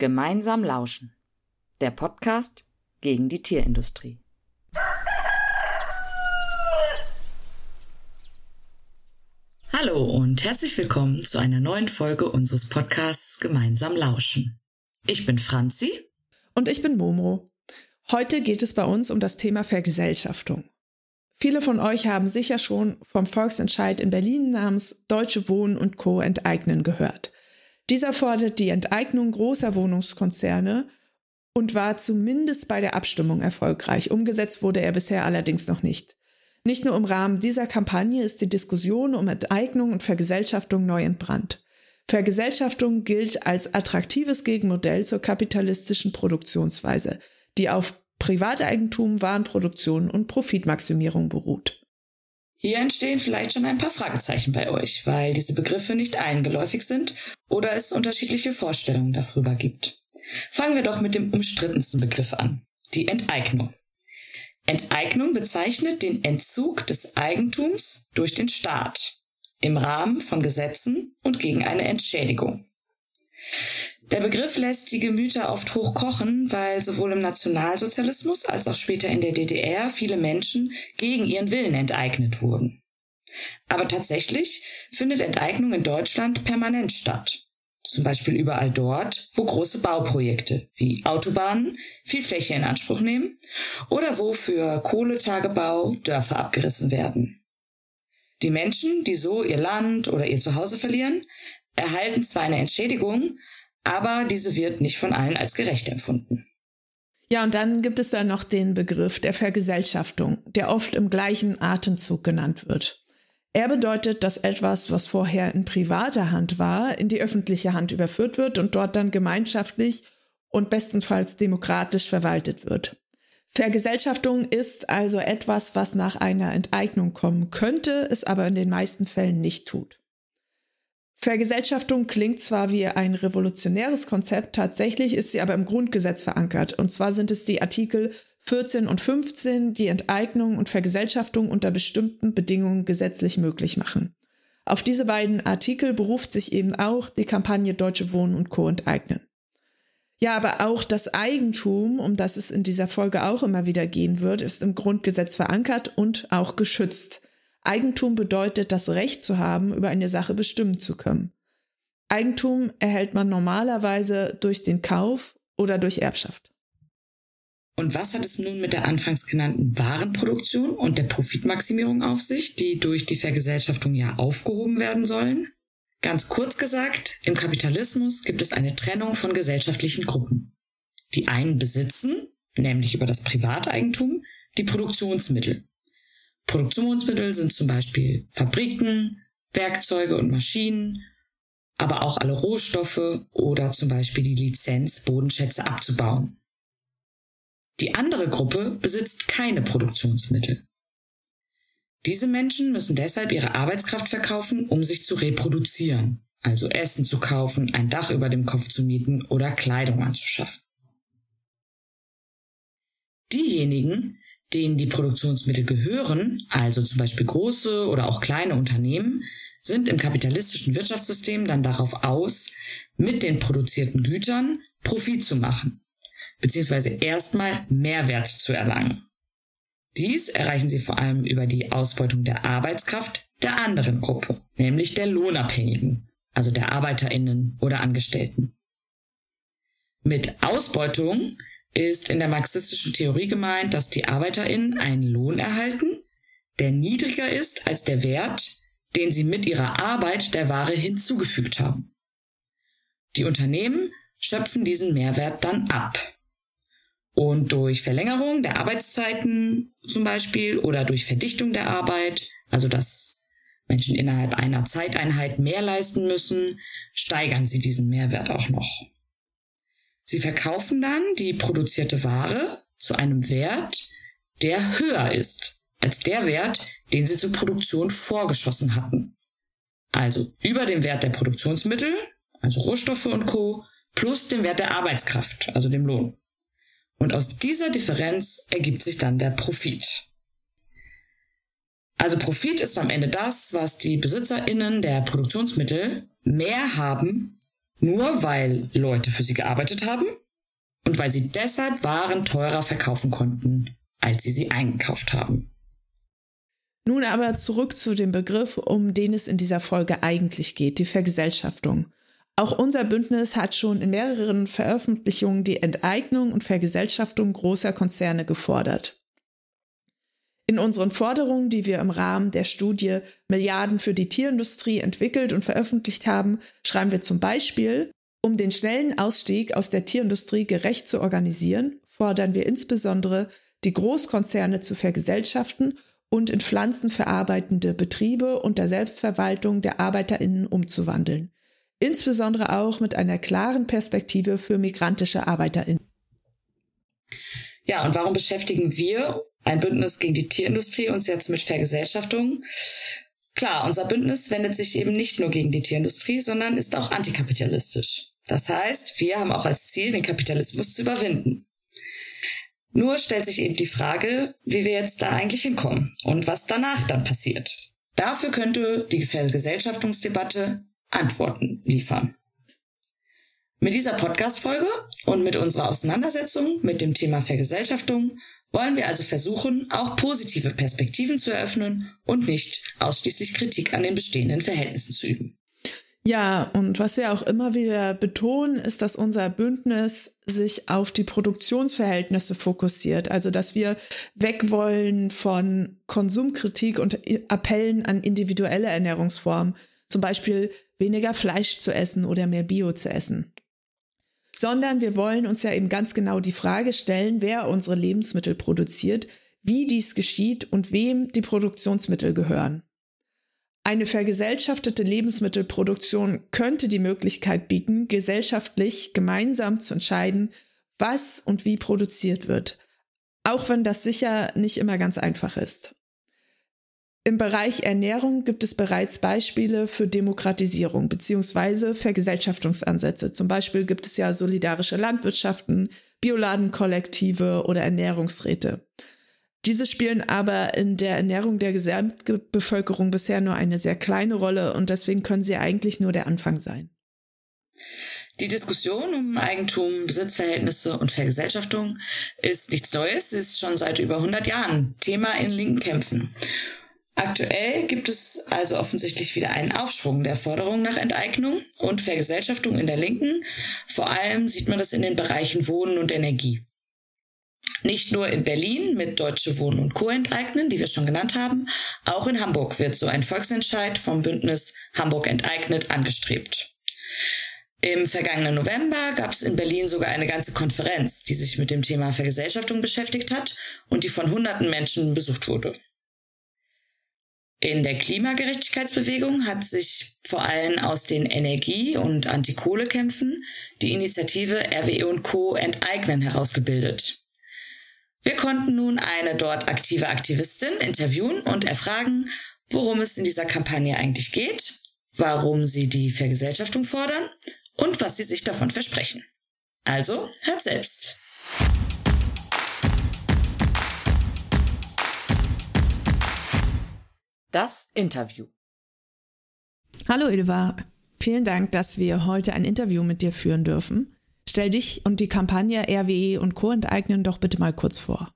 Gemeinsam lauschen. Der Podcast gegen die Tierindustrie. Hallo und herzlich willkommen zu einer neuen Folge unseres Podcasts Gemeinsam lauschen. Ich bin Franzi. Und ich bin Momo. Heute geht es bei uns um das Thema Vergesellschaftung. Viele von euch haben sicher schon vom Volksentscheid in Berlin namens Deutsche Wohnen und Co. enteignen gehört. Dieser fordert die Enteignung großer Wohnungskonzerne und war zumindest bei der Abstimmung erfolgreich. Umgesetzt wurde er bisher allerdings noch nicht. Nicht nur im Rahmen dieser Kampagne ist die Diskussion um Enteignung und Vergesellschaftung neu entbrannt. Vergesellschaftung gilt als attraktives Gegenmodell zur kapitalistischen Produktionsweise, die auf Privateigentum, Warenproduktion und Profitmaximierung beruht. Hier entstehen vielleicht schon ein paar Fragezeichen bei euch, weil diese Begriffe nicht allen geläufig sind oder es unterschiedliche Vorstellungen darüber gibt. Fangen wir doch mit dem umstrittensten Begriff an, die Enteignung. Enteignung bezeichnet den Entzug des Eigentums durch den Staat im Rahmen von Gesetzen und gegen eine Entschädigung. Der Begriff lässt die Gemüter oft hochkochen, weil sowohl im Nationalsozialismus als auch später in der DDR viele Menschen gegen ihren Willen enteignet wurden. Aber tatsächlich findet Enteignung in Deutschland permanent statt. Zum Beispiel überall dort, wo große Bauprojekte wie Autobahnen viel Fläche in Anspruch nehmen oder wo für Kohletagebau Dörfer abgerissen werden. Die Menschen, die so ihr Land oder ihr Zuhause verlieren, erhalten zwar eine Entschädigung, aber diese wird nicht von allen als gerecht empfunden. Ja, und dann gibt es da noch den Begriff der Vergesellschaftung, der oft im gleichen Atemzug genannt wird. Er bedeutet, dass etwas, was vorher in privater Hand war, in die öffentliche Hand überführt wird und dort dann gemeinschaftlich und bestenfalls demokratisch verwaltet wird. Vergesellschaftung ist also etwas, was nach einer Enteignung kommen könnte, es aber in den meisten Fällen nicht tut. Vergesellschaftung klingt zwar wie ein revolutionäres Konzept, tatsächlich ist sie aber im Grundgesetz verankert. Und zwar sind es die Artikel 14 und 15, die Enteignung und Vergesellschaftung unter bestimmten Bedingungen gesetzlich möglich machen. Auf diese beiden Artikel beruft sich eben auch die Kampagne Deutsche Wohnen und Co. enteignen. Ja, aber auch das Eigentum, um das es in dieser Folge auch immer wieder gehen wird, ist im Grundgesetz verankert und auch geschützt. Eigentum bedeutet, das Recht zu haben, über eine Sache bestimmen zu können. Eigentum erhält man normalerweise durch den Kauf oder durch Erbschaft. Und was hat es nun mit der anfangs genannten Warenproduktion und der Profitmaximierung auf sich, die durch die Vergesellschaftung ja aufgehoben werden sollen? Ganz kurz gesagt, im Kapitalismus gibt es eine Trennung von gesellschaftlichen Gruppen. Die einen besitzen, nämlich über das Privateigentum, die Produktionsmittel Produktionsmittel sind zum Beispiel Fabriken, Werkzeuge und Maschinen, aber auch alle Rohstoffe oder zum Beispiel die Lizenz, Bodenschätze abzubauen. Die andere Gruppe besitzt keine Produktionsmittel. Diese Menschen müssen deshalb ihre Arbeitskraft verkaufen, um sich zu reproduzieren, also Essen zu kaufen, ein Dach über dem Kopf zu mieten oder Kleidung anzuschaffen. Diejenigen, denen die Produktionsmittel gehören, also zum Beispiel große oder auch kleine Unternehmen, sind im kapitalistischen Wirtschaftssystem dann darauf aus, mit den produzierten Gütern Profit zu machen, beziehungsweise erstmal Mehrwert zu erlangen. Dies erreichen sie vor allem über die Ausbeutung der Arbeitskraft der anderen Gruppe, nämlich der Lohnabhängigen, also der Arbeiterinnen oder Angestellten. Mit Ausbeutung ist in der marxistischen Theorie gemeint, dass die ArbeiterInnen einen Lohn erhalten, der niedriger ist als der Wert, den sie mit ihrer Arbeit der Ware hinzugefügt haben. Die Unternehmen schöpfen diesen Mehrwert dann ab. Und durch Verlängerung der Arbeitszeiten zum Beispiel oder durch Verdichtung der Arbeit, also dass Menschen innerhalb einer Zeiteinheit mehr leisten müssen, steigern sie diesen Mehrwert auch noch. Sie verkaufen dann die produzierte Ware zu einem Wert, der höher ist als der Wert, den sie zur Produktion vorgeschossen hatten. Also über dem Wert der Produktionsmittel, also Rohstoffe und Co., plus dem Wert der Arbeitskraft, also dem Lohn. Und aus dieser Differenz ergibt sich dann der Profit. Also Profit ist am Ende das, was die Besitzerinnen der Produktionsmittel mehr haben Nur weil Leute für sie gearbeitet haben und weil sie deshalb Waren teurer verkaufen konnten, als sie sie eingekauft haben. Nun aber zurück zu dem Begriff, um den es in dieser Folge eigentlich geht, die Vergesellschaftung. Auch unser Bündnis hat schon in mehreren Veröffentlichungen die Enteignung und Vergesellschaftung großer Konzerne gefordert. In unseren Forderungen, die wir im Rahmen der Studie Milliarden für die Tierindustrie entwickelt und veröffentlicht haben, schreiben wir zum Beispiel, um den schnellen Ausstieg aus der Tierindustrie gerecht zu organisieren, fordern wir insbesondere, die Großkonzerne zu vergesellschaften und in pflanzenverarbeitende Betriebe unter Selbstverwaltung der Arbeiterinnen umzuwandeln insbesondere auch mit einer klaren Perspektive für migrantische Arbeiterinnen. Ja, und warum beschäftigen wir, ein Bündnis gegen die Tierindustrie, uns jetzt mit Vergesellschaftung? Klar, unser Bündnis wendet sich eben nicht nur gegen die Tierindustrie, sondern ist auch antikapitalistisch. Das heißt, wir haben auch als Ziel, den Kapitalismus zu überwinden. Nur stellt sich eben die Frage, wie wir jetzt da eigentlich hinkommen und was danach dann passiert. Dafür könnte die Vergesellschaftungsdebatte Antworten liefern. Mit dieser Podcast-Folge und mit unserer Auseinandersetzung mit dem Thema Vergesellschaftung wollen wir also versuchen, auch positive Perspektiven zu eröffnen und nicht ausschließlich Kritik an den bestehenden Verhältnissen zu üben. Ja, und was wir auch immer wieder betonen, ist, dass unser Bündnis sich auf die Produktionsverhältnisse fokussiert. Also, dass wir weg wollen von Konsumkritik und Appellen an individuelle Ernährungsformen. Zum Beispiel weniger Fleisch zu essen oder mehr Bio zu essen. Sondern wir wollen uns ja eben ganz genau die Frage stellen, wer unsere Lebensmittel produziert, wie dies geschieht und wem die Produktionsmittel gehören. Eine vergesellschaftete Lebensmittelproduktion könnte die Möglichkeit bieten, gesellschaftlich gemeinsam zu entscheiden, was und wie produziert wird, auch wenn das sicher nicht immer ganz einfach ist. Im Bereich Ernährung gibt es bereits Beispiele für Demokratisierung bzw. Vergesellschaftungsansätze. Zum Beispiel gibt es ja solidarische Landwirtschaften, Bioladenkollektive oder Ernährungsräte. Diese spielen aber in der Ernährung der Gesamtbevölkerung bisher nur eine sehr kleine Rolle und deswegen können sie eigentlich nur der Anfang sein. Die Diskussion um Eigentum, Besitzverhältnisse und Vergesellschaftung ist nichts Neues, ist schon seit über 100 Jahren Thema in linken Kämpfen. Aktuell gibt es also offensichtlich wieder einen Aufschwung der Forderung nach Enteignung und Vergesellschaftung in der Linken. Vor allem sieht man das in den Bereichen Wohnen und Energie. Nicht nur in Berlin mit Deutsche Wohnen und Co. enteignen, die wir schon genannt haben, auch in Hamburg wird so ein Volksentscheid vom Bündnis Hamburg enteignet angestrebt. Im vergangenen November gab es in Berlin sogar eine ganze Konferenz, die sich mit dem Thema Vergesellschaftung beschäftigt hat und die von hunderten Menschen besucht wurde. In der Klimagerechtigkeitsbewegung hat sich vor allem aus den Energie- und Antikohlekämpfen die Initiative RWE und Co. enteignen herausgebildet. Wir konnten nun eine dort aktive Aktivistin interviewen und erfragen, worum es in dieser Kampagne eigentlich geht, warum sie die Vergesellschaftung fordern und was sie sich davon versprechen. Also, hört selbst. Das Interview. Hallo Ilva, vielen Dank, dass wir heute ein Interview mit dir führen dürfen. Stell dich und die Kampagne RWE und Co. enteignen doch bitte mal kurz vor.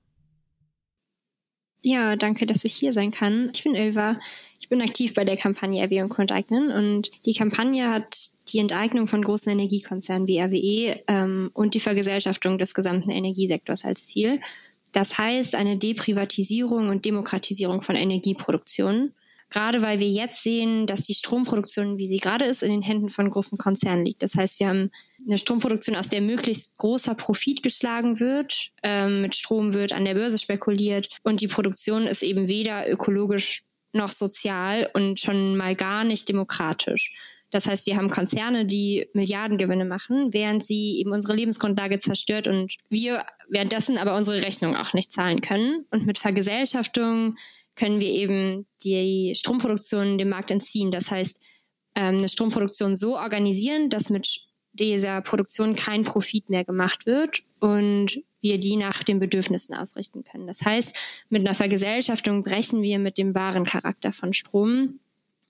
Ja, danke, dass ich hier sein kann. Ich bin Ilva. Ich bin aktiv bei der Kampagne RWE und Co. enteignen und die Kampagne hat die Enteignung von großen Energiekonzernen wie RWE ähm, und die Vergesellschaftung des gesamten Energiesektors als Ziel. Das heißt eine Deprivatisierung und Demokratisierung von Energieproduktion. Gerade weil wir jetzt sehen, dass die Stromproduktion, wie sie gerade ist, in den Händen von großen Konzernen liegt. Das heißt, wir haben eine Stromproduktion, aus der möglichst großer Profit geschlagen wird. Ähm, mit Strom wird an der Börse spekuliert und die Produktion ist eben weder ökologisch noch sozial und schon mal gar nicht demokratisch. Das heißt, wir haben Konzerne, die Milliardengewinne machen, während sie eben unsere Lebensgrundlage zerstört und wir währenddessen aber unsere Rechnung auch nicht zahlen können. Und mit Vergesellschaftung können wir eben die Stromproduktion dem Markt entziehen. Das heißt, ähm, eine Stromproduktion so organisieren, dass mit dieser Produktion kein Profit mehr gemacht wird und wir die nach den Bedürfnissen ausrichten können. Das heißt, mit einer Vergesellschaftung brechen wir mit dem wahren Charakter von Strom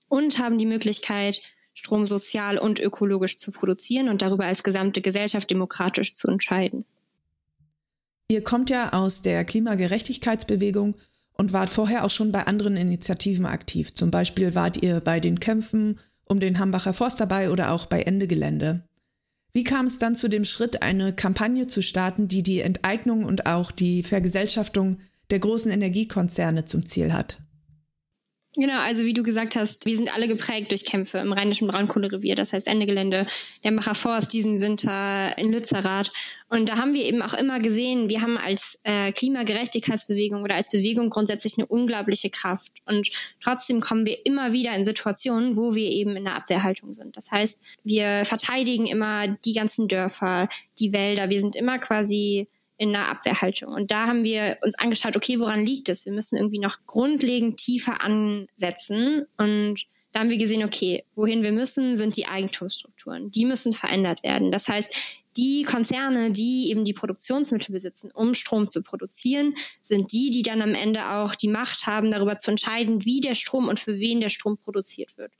und haben die Möglichkeit, Strom sozial und ökologisch zu produzieren und darüber als gesamte Gesellschaft demokratisch zu entscheiden. Ihr kommt ja aus der Klimagerechtigkeitsbewegung und wart vorher auch schon bei anderen Initiativen aktiv. Zum Beispiel wart ihr bei den Kämpfen um den Hambacher Forst dabei oder auch bei Ende Gelände. Wie kam es dann zu dem Schritt, eine Kampagne zu starten, die die Enteignung und auch die Vergesellschaftung der großen Energiekonzerne zum Ziel hat? Genau, also wie du gesagt hast, wir sind alle geprägt durch Kämpfe im rheinischen Braunkohlerevier, das heißt Ende Gelände, der Macher Forst diesen Winter in Lützerath. Und da haben wir eben auch immer gesehen, wir haben als äh, Klimagerechtigkeitsbewegung oder als Bewegung grundsätzlich eine unglaubliche Kraft. Und trotzdem kommen wir immer wieder in Situationen, wo wir eben in der Abwehrhaltung sind. Das heißt, wir verteidigen immer die ganzen Dörfer, die Wälder. Wir sind immer quasi in einer Abwehrhaltung. Und da haben wir uns angeschaut, okay, woran liegt es? Wir müssen irgendwie noch grundlegend tiefer ansetzen. Und da haben wir gesehen, okay, wohin wir müssen, sind die Eigentumsstrukturen. Die müssen verändert werden. Das heißt, die Konzerne, die eben die Produktionsmittel besitzen, um Strom zu produzieren, sind die, die dann am Ende auch die Macht haben, darüber zu entscheiden, wie der Strom und für wen der Strom produziert wird.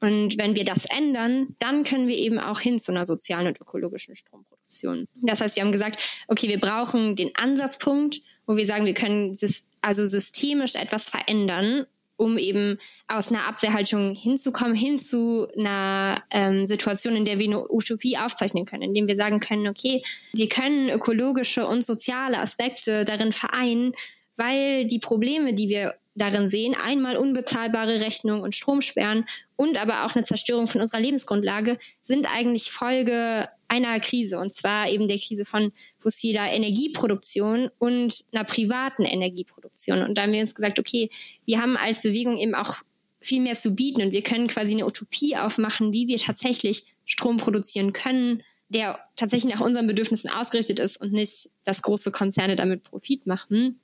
Und wenn wir das ändern, dann können wir eben auch hin zu einer sozialen und ökologischen Stromproduktion. Das heißt, wir haben gesagt, okay, wir brauchen den Ansatzpunkt, wo wir sagen, wir können also systemisch etwas verändern, um eben aus einer Abwehrhaltung hinzukommen, hin zu einer ähm, Situation, in der wir eine Utopie aufzeichnen können, indem wir sagen können, okay, wir können ökologische und soziale Aspekte darin vereinen, weil die Probleme, die wir darin sehen, einmal unbezahlbare Rechnungen und Stromsperren und aber auch eine Zerstörung von unserer Lebensgrundlage sind eigentlich Folge einer Krise und zwar eben der Krise von fossiler Energieproduktion und einer privaten Energieproduktion. Und da haben wir uns gesagt, okay, wir haben als Bewegung eben auch viel mehr zu bieten und wir können quasi eine Utopie aufmachen, wie wir tatsächlich Strom produzieren können, der tatsächlich nach unseren Bedürfnissen ausgerichtet ist und nicht, dass große Konzerne damit Profit machen.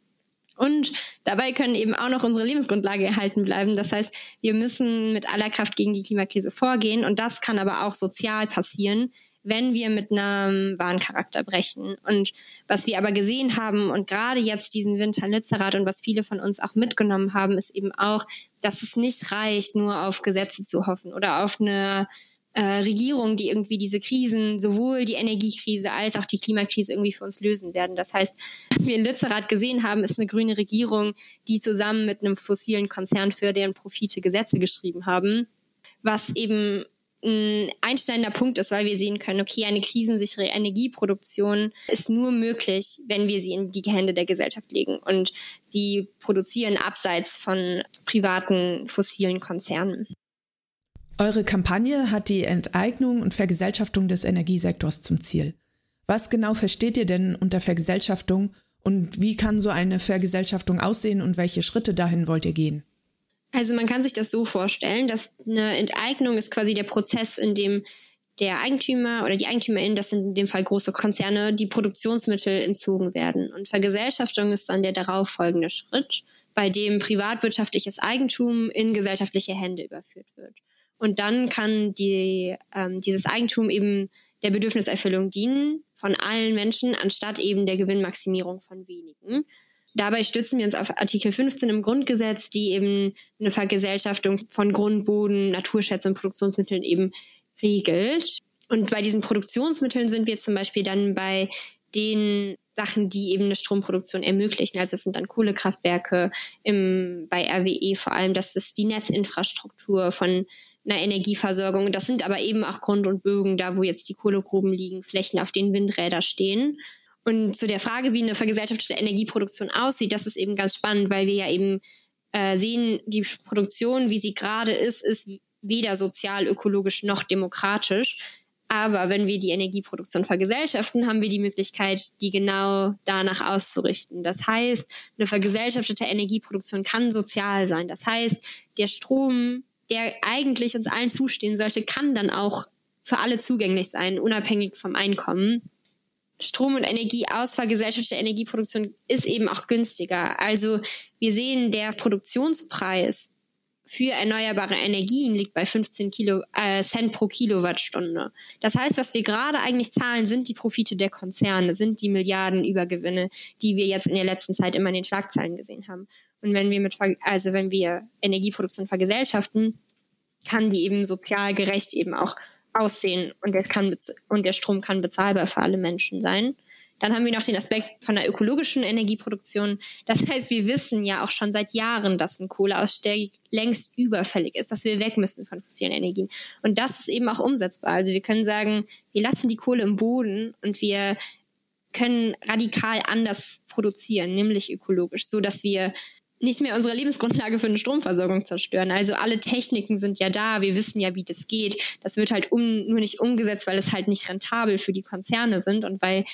Und dabei können eben auch noch unsere Lebensgrundlage erhalten bleiben. Das heißt, wir müssen mit aller Kraft gegen die Klimakrise vorgehen. Und das kann aber auch sozial passieren, wenn wir mit einem wahren Charakter brechen. Und was wir aber gesehen haben und gerade jetzt diesen Winter in Lützerath und was viele von uns auch mitgenommen haben, ist eben auch, dass es nicht reicht, nur auf Gesetze zu hoffen oder auf eine äh, Regierung, die irgendwie diese Krisen, sowohl die Energiekrise als auch die Klimakrise irgendwie für uns lösen werden. Das heißt, was wir in Lützerath gesehen haben, ist eine grüne Regierung, die zusammen mit einem fossilen Konzern für deren Profite Gesetze geschrieben haben, was eben ein einschneidender Punkt ist, weil wir sehen können, okay, eine krisensichere Energieproduktion ist nur möglich, wenn wir sie in die Hände der Gesellschaft legen und die produzieren abseits von privaten fossilen Konzernen. Eure Kampagne hat die Enteignung und Vergesellschaftung des Energiesektors zum Ziel. Was genau versteht ihr denn unter Vergesellschaftung und wie kann so eine Vergesellschaftung aussehen und welche Schritte dahin wollt ihr gehen? Also man kann sich das so vorstellen, dass eine Enteignung ist quasi der Prozess, in dem der Eigentümer oder die Eigentümerin, das sind in dem Fall große Konzerne, die Produktionsmittel entzogen werden. Und Vergesellschaftung ist dann der darauffolgende Schritt, bei dem privatwirtschaftliches Eigentum in gesellschaftliche Hände überführt wird. Und dann kann die, ähm, dieses Eigentum eben der Bedürfniserfüllung dienen von allen Menschen, anstatt eben der Gewinnmaximierung von wenigen. Dabei stützen wir uns auf Artikel 15 im Grundgesetz, die eben eine Vergesellschaftung von Grund, Boden, Naturschätzen und Produktionsmitteln eben regelt. Und bei diesen Produktionsmitteln sind wir zum Beispiel dann bei den Sachen, die eben eine Stromproduktion ermöglichen. Also es sind dann Kohlekraftwerke im, bei RWE vor allem, das ist die Netzinfrastruktur von einer Energieversorgung. Das sind aber eben auch Grund und Bögen, da wo jetzt die Kohlegruben liegen, Flächen, auf denen Windräder stehen. Und zu der Frage, wie eine vergesellschaftete Energieproduktion aussieht, das ist eben ganz spannend, weil wir ja eben äh, sehen, die Produktion, wie sie gerade ist, ist weder sozial, ökologisch noch demokratisch. Aber wenn wir die Energieproduktion vergesellschaften, haben wir die Möglichkeit, die genau danach auszurichten. Das heißt, eine vergesellschaftete Energieproduktion kann sozial sein. Das heißt, der Strom, der eigentlich uns allen zustehen sollte, kann dann auch für alle zugänglich sein, unabhängig vom Einkommen. Strom und Energie aus vergesellschafteter Energieproduktion ist eben auch günstiger. Also wir sehen, der Produktionspreis für erneuerbare Energien liegt bei 15 Kilo, äh, Cent pro Kilowattstunde. Das heißt, was wir gerade eigentlich zahlen, sind die Profite der Konzerne, sind die Milliardenübergewinne, die wir jetzt in der letzten Zeit immer in den Schlagzeilen gesehen haben. Und wenn wir mit, also wenn wir Energieproduktion vergesellschaften, kann die eben sozial gerecht eben auch aussehen und, das kann, und der Strom kann bezahlbar für alle Menschen sein. Dann haben wir noch den Aspekt von der ökologischen Energieproduktion. Das heißt, wir wissen ja auch schon seit Jahren, dass ein Kohleausstieg längst überfällig ist, dass wir weg müssen von fossilen Energien. Und das ist eben auch umsetzbar. Also wir können sagen, wir lassen die Kohle im Boden und wir können radikal anders produzieren, nämlich ökologisch, so dass wir nicht mehr unsere Lebensgrundlage für eine Stromversorgung zerstören. Also alle Techniken sind ja da, wir wissen ja, wie das geht. Das wird halt um, nur nicht umgesetzt, weil es halt nicht rentabel für die Konzerne sind und weil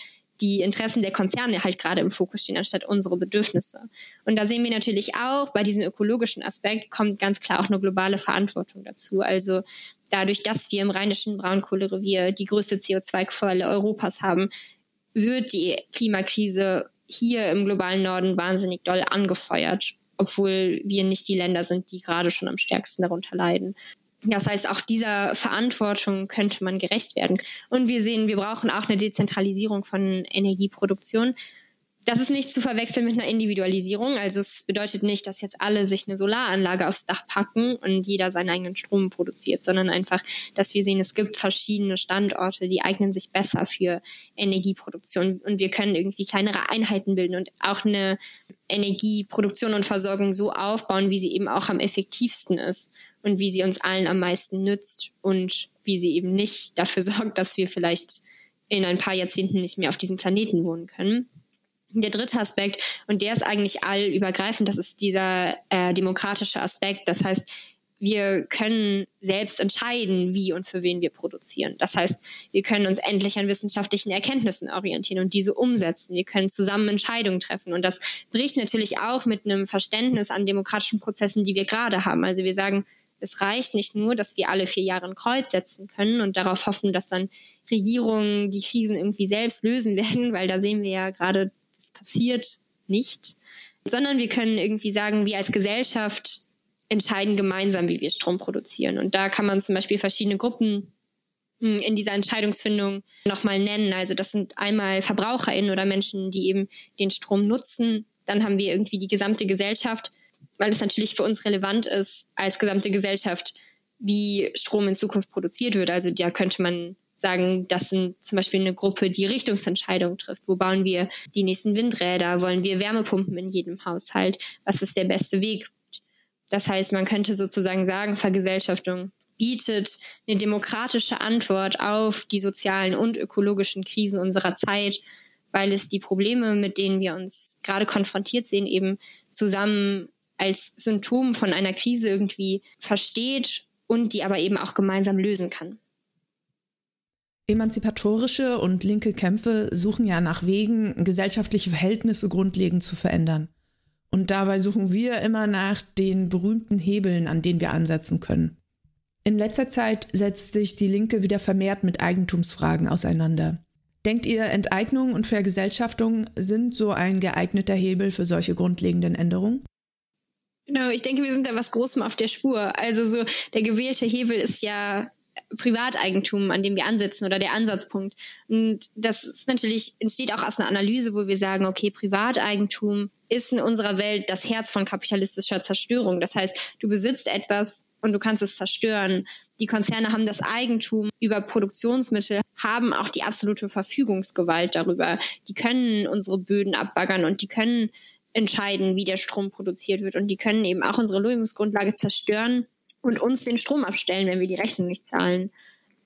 die Interessen der Konzerne halt gerade im Fokus stehen, anstatt unsere Bedürfnisse. Und da sehen wir natürlich auch, bei diesem ökologischen Aspekt kommt ganz klar auch eine globale Verantwortung dazu. Also dadurch, dass wir im rheinischen Braunkohlerevier die größte CO2-Quelle Europas haben, wird die Klimakrise hier im globalen Norden wahnsinnig doll angefeuert, obwohl wir nicht die Länder sind, die gerade schon am stärksten darunter leiden. Das heißt, auch dieser Verantwortung könnte man gerecht werden. Und wir sehen, wir brauchen auch eine Dezentralisierung von Energieproduktion. Das ist nicht zu verwechseln mit einer Individualisierung. Also es bedeutet nicht, dass jetzt alle sich eine Solaranlage aufs Dach packen und jeder seinen eigenen Strom produziert, sondern einfach, dass wir sehen, es gibt verschiedene Standorte, die eignen sich besser für Energieproduktion und wir können irgendwie kleinere Einheiten bilden und auch eine Energieproduktion und Versorgung so aufbauen, wie sie eben auch am effektivsten ist und wie sie uns allen am meisten nützt und wie sie eben nicht dafür sorgt, dass wir vielleicht in ein paar Jahrzehnten nicht mehr auf diesem Planeten wohnen können. Der dritte Aspekt, und der ist eigentlich allübergreifend, das ist dieser äh, demokratische Aspekt. Das heißt, wir können selbst entscheiden, wie und für wen wir produzieren. Das heißt, wir können uns endlich an wissenschaftlichen Erkenntnissen orientieren und diese umsetzen. Wir können zusammen Entscheidungen treffen. Und das bricht natürlich auch mit einem Verständnis an demokratischen Prozessen, die wir gerade haben. Also wir sagen, es reicht nicht nur, dass wir alle vier Jahre ein Kreuz setzen können und darauf hoffen, dass dann Regierungen die Krisen irgendwie selbst lösen werden, weil da sehen wir ja gerade passiert nicht, sondern wir können irgendwie sagen, wir als Gesellschaft entscheiden gemeinsam, wie wir Strom produzieren. Und da kann man zum Beispiel verschiedene Gruppen hm, in dieser Entscheidungsfindung nochmal nennen. Also das sind einmal VerbraucherInnen oder Menschen, die eben den Strom nutzen. Dann haben wir irgendwie die gesamte Gesellschaft, weil es natürlich für uns relevant ist, als gesamte Gesellschaft, wie Strom in Zukunft produziert wird. Also da könnte man sagen, das sind zum Beispiel eine Gruppe, die Richtungsentscheidungen trifft. Wo bauen wir die nächsten Windräder? Wollen wir Wärmepumpen in jedem Haushalt? Was ist der beste Weg? Das heißt, man könnte sozusagen sagen, Vergesellschaftung bietet eine demokratische Antwort auf die sozialen und ökologischen Krisen unserer Zeit, weil es die Probleme, mit denen wir uns gerade konfrontiert sehen, eben zusammen als Symptom von einer Krise irgendwie versteht und die aber eben auch gemeinsam lösen kann. Emanzipatorische und linke Kämpfe suchen ja nach Wegen, gesellschaftliche Verhältnisse grundlegend zu verändern. Und dabei suchen wir immer nach den berühmten Hebeln, an denen wir ansetzen können. In letzter Zeit setzt sich die Linke wieder vermehrt mit Eigentumsfragen auseinander. Denkt ihr, Enteignung und Vergesellschaftung sind so ein geeigneter Hebel für solche grundlegenden Änderungen? Genau, ich denke, wir sind da was Großem auf der Spur. Also so der gewählte Hebel ist ja Privateigentum, an dem wir ansetzen oder der Ansatzpunkt. Und das ist natürlich, entsteht auch aus einer Analyse, wo wir sagen, okay, Privateigentum ist in unserer Welt das Herz von kapitalistischer Zerstörung. Das heißt, du besitzt etwas und du kannst es zerstören. Die Konzerne haben das Eigentum über Produktionsmittel, haben auch die absolute Verfügungsgewalt darüber. Die können unsere Böden abbaggern und die können entscheiden, wie der Strom produziert wird. Und die können eben auch unsere Lebensgrundlage zerstören und uns den Strom abstellen, wenn wir die Rechnung nicht zahlen.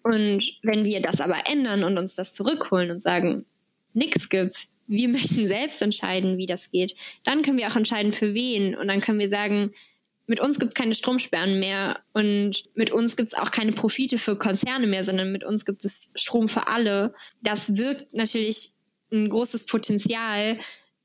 Und wenn wir das aber ändern und uns das zurückholen und sagen, nichts gibt's, wir möchten selbst entscheiden, wie das geht, dann können wir auch entscheiden, für wen. Und dann können wir sagen, mit uns gibt's keine Stromsperren mehr und mit uns gibt's auch keine Profite für Konzerne mehr, sondern mit uns gibt es Strom für alle. Das wirkt natürlich ein großes Potenzial,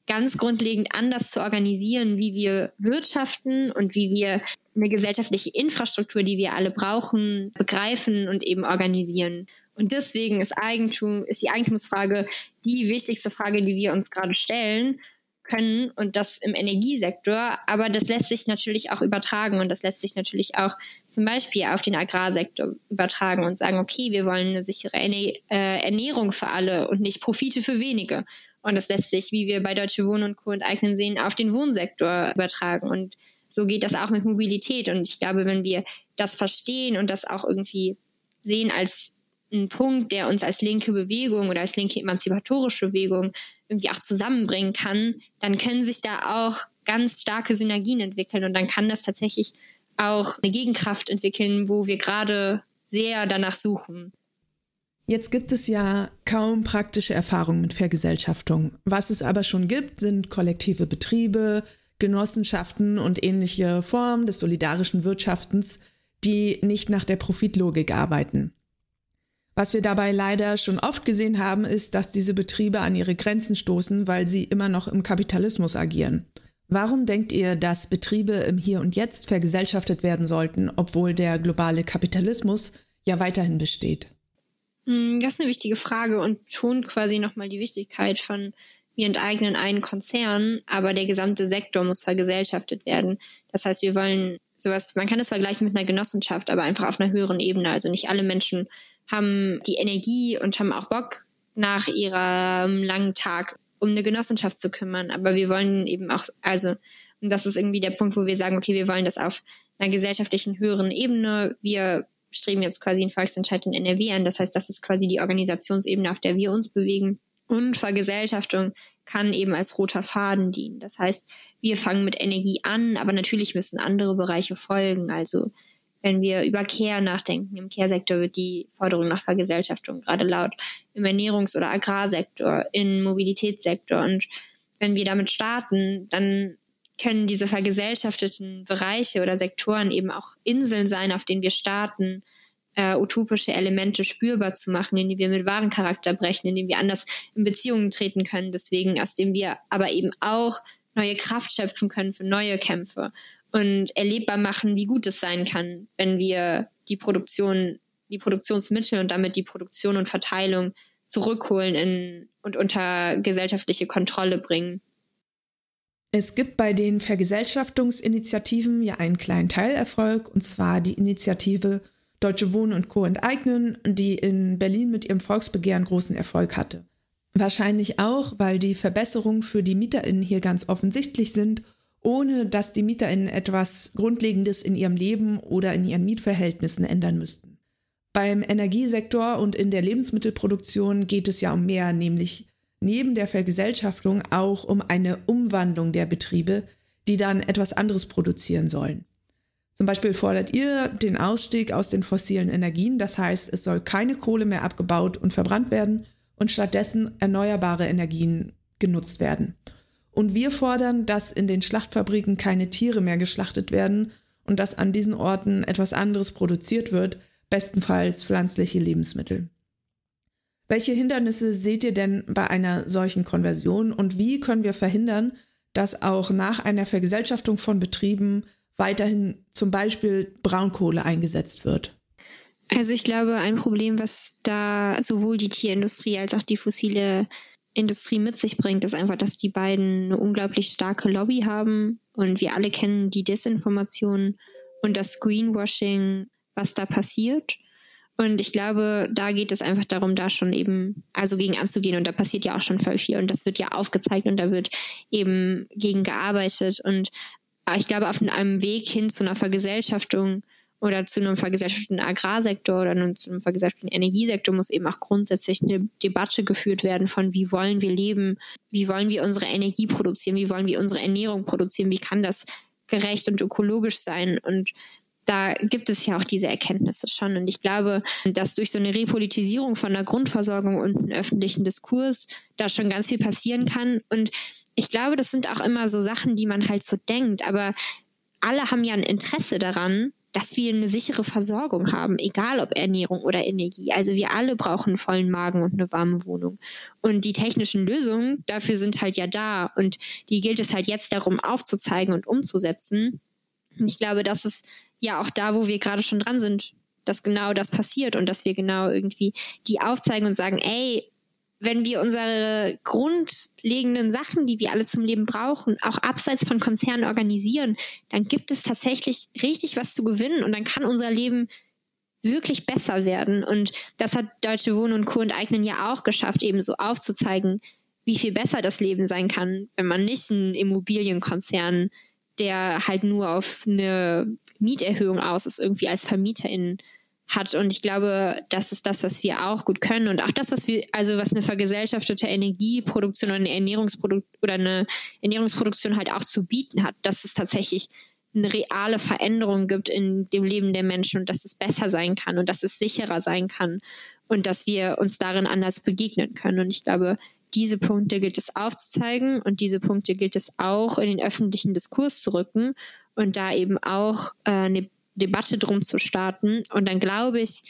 ganz grundlegend anders zu organisieren, wie wir wirtschaften und wie wir eine gesellschaftliche Infrastruktur, die wir alle brauchen, begreifen und eben organisieren. Und deswegen ist Eigentum, ist die Eigentumsfrage die wichtigste Frage, die wir uns gerade stellen können und das im Energiesektor. Aber das lässt sich natürlich auch übertragen und das lässt sich natürlich auch zum Beispiel auf den Agrarsektor übertragen und sagen, okay, wir wollen eine sichere äh, Ernährung für alle und nicht Profite für wenige. Und das lässt sich, wie wir bei Deutsche Wohnen und Co. enteignen sehen, auf den Wohnsektor übertragen. Und so geht das auch mit Mobilität. Und ich glaube, wenn wir das verstehen und das auch irgendwie sehen als einen Punkt, der uns als linke Bewegung oder als linke emanzipatorische Bewegung irgendwie auch zusammenbringen kann, dann können sich da auch ganz starke Synergien entwickeln und dann kann das tatsächlich auch eine Gegenkraft entwickeln, wo wir gerade sehr danach suchen. Jetzt gibt es ja kaum praktische Erfahrungen mit Vergesellschaftung. Was es aber schon gibt, sind kollektive Betriebe, Genossenschaften und ähnliche Formen des solidarischen Wirtschaftens, die nicht nach der Profitlogik arbeiten. Was wir dabei leider schon oft gesehen haben, ist, dass diese Betriebe an ihre Grenzen stoßen, weil sie immer noch im Kapitalismus agieren. Warum denkt ihr, dass Betriebe im Hier und Jetzt vergesellschaftet werden sollten, obwohl der globale Kapitalismus ja weiterhin besteht? Hm, das ist eine wichtige Frage und schon quasi nochmal die Wichtigkeit von, wir enteignen einen Konzern, aber der gesamte Sektor muss vergesellschaftet werden. Das heißt, wir wollen sowas, man kann es vergleichen mit einer Genossenschaft, aber einfach auf einer höheren Ebene. Also nicht alle Menschen haben die Energie und haben auch Bock nach ihrem langen Tag um eine Genossenschaft zu kümmern. Aber wir wollen eben auch, also, und das ist irgendwie der Punkt, wo wir sagen, okay, wir wollen das auf einer gesellschaftlichen höheren Ebene. Wir streben jetzt quasi einen Volksentscheid in NRW an. Das heißt, das ist quasi die Organisationsebene, auf der wir uns bewegen. Und Vergesellschaftung kann eben als roter Faden dienen. Das heißt, wir fangen mit Energie an, aber natürlich müssen andere Bereiche folgen. Also wenn wir über Care nachdenken, im Care-Sektor wird die Forderung nach Vergesellschaftung gerade laut, im Ernährungs- oder Agrarsektor, im Mobilitätssektor. Und wenn wir damit starten, dann können diese vergesellschafteten Bereiche oder Sektoren eben auch Inseln sein, auf denen wir starten, äh, utopische Elemente spürbar zu machen, indem wir mit wahren Charakter brechen, indem wir anders in Beziehungen treten können, deswegen aus dem wir aber eben auch neue Kraft schöpfen können für neue Kämpfe und erlebbar machen, wie gut es sein kann, wenn wir die Produktion, die Produktionsmittel und damit die Produktion und Verteilung zurückholen in, und unter gesellschaftliche Kontrolle bringen. Es gibt bei den Vergesellschaftungsinitiativen ja einen kleinen Teilerfolg, und zwar die Initiative Deutsche Wohnen und Co. enteignen, die in Berlin mit ihrem Volksbegehren großen Erfolg hatte. Wahrscheinlich auch, weil die Verbesserungen für die MieterInnen hier ganz offensichtlich sind, ohne dass die MieterInnen etwas Grundlegendes in ihrem Leben oder in ihren Mietverhältnissen ändern müssten. Beim Energiesektor und in der Lebensmittelproduktion geht es ja um mehr, nämlich neben der Vergesellschaftung auch um eine Umwandlung der Betriebe, die dann etwas anderes produzieren sollen. Zum Beispiel fordert ihr den Ausstieg aus den fossilen Energien, das heißt, es soll keine Kohle mehr abgebaut und verbrannt werden und stattdessen erneuerbare Energien genutzt werden. Und wir fordern, dass in den Schlachtfabriken keine Tiere mehr geschlachtet werden und dass an diesen Orten etwas anderes produziert wird, bestenfalls pflanzliche Lebensmittel. Welche Hindernisse seht ihr denn bei einer solchen Konversion und wie können wir verhindern, dass auch nach einer Vergesellschaftung von Betrieben weiterhin zum Beispiel Braunkohle eingesetzt wird? Also ich glaube, ein Problem, was da sowohl die Tierindustrie als auch die fossile Industrie mit sich bringt, ist einfach, dass die beiden eine unglaublich starke Lobby haben und wir alle kennen die Desinformation und das Greenwashing, was da passiert. Und ich glaube, da geht es einfach darum, da schon eben, also gegen anzugehen. Und da passiert ja auch schon voll viel. Und das wird ja aufgezeigt und da wird eben gegen gearbeitet. Und ich glaube, auf einem Weg hin zu einer Vergesellschaftung oder zu einem vergesellschafteten Agrarsektor oder zu einem vergesellschafteten Energiesektor muss eben auch grundsätzlich eine Debatte geführt werden von, wie wollen wir leben, wie wollen wir unsere Energie produzieren, wie wollen wir unsere Ernährung produzieren, wie kann das gerecht und ökologisch sein. Und da gibt es ja auch diese Erkenntnisse schon. Und ich glaube, dass durch so eine Repolitisierung von der Grundversorgung und einem öffentlichen Diskurs da schon ganz viel passieren kann. Und ich glaube, das sind auch immer so Sachen, die man halt so denkt. Aber alle haben ja ein Interesse daran, dass wir eine sichere Versorgung haben, egal ob Ernährung oder Energie. Also wir alle brauchen einen vollen Magen und eine warme Wohnung. Und die technischen Lösungen dafür sind halt ja da. Und die gilt es halt jetzt darum aufzuzeigen und umzusetzen. Und ich glaube, das ist ja auch da, wo wir gerade schon dran sind, dass genau das passiert und dass wir genau irgendwie die aufzeigen und sagen, ey, wenn wir unsere grundlegenden Sachen, die wir alle zum Leben brauchen, auch abseits von Konzernen organisieren, dann gibt es tatsächlich richtig was zu gewinnen und dann kann unser Leben wirklich besser werden. Und das hat Deutsche Wohnen und Co. enteignen ja auch geschafft, eben so aufzuzeigen, wie viel besser das Leben sein kann, wenn man nicht einen Immobilienkonzern der halt nur auf eine Mieterhöhung aus ist, irgendwie als Vermieterin hat. Und ich glaube, das ist das, was wir auch gut können. Und auch das, was wir, also was eine vergesellschaftete Energieproduktion oder eine Ernährungsprodukt oder eine Ernährungsproduktion halt auch zu bieten hat, dass es tatsächlich eine reale Veränderung gibt in dem Leben der Menschen und dass es besser sein kann und dass es sicherer sein kann und dass wir uns darin anders begegnen können. Und ich glaube, diese Punkte gilt es aufzuzeigen und diese Punkte gilt es auch in den öffentlichen Diskurs zu rücken und da eben auch äh, eine Debatte drum zu starten. Und dann glaube ich,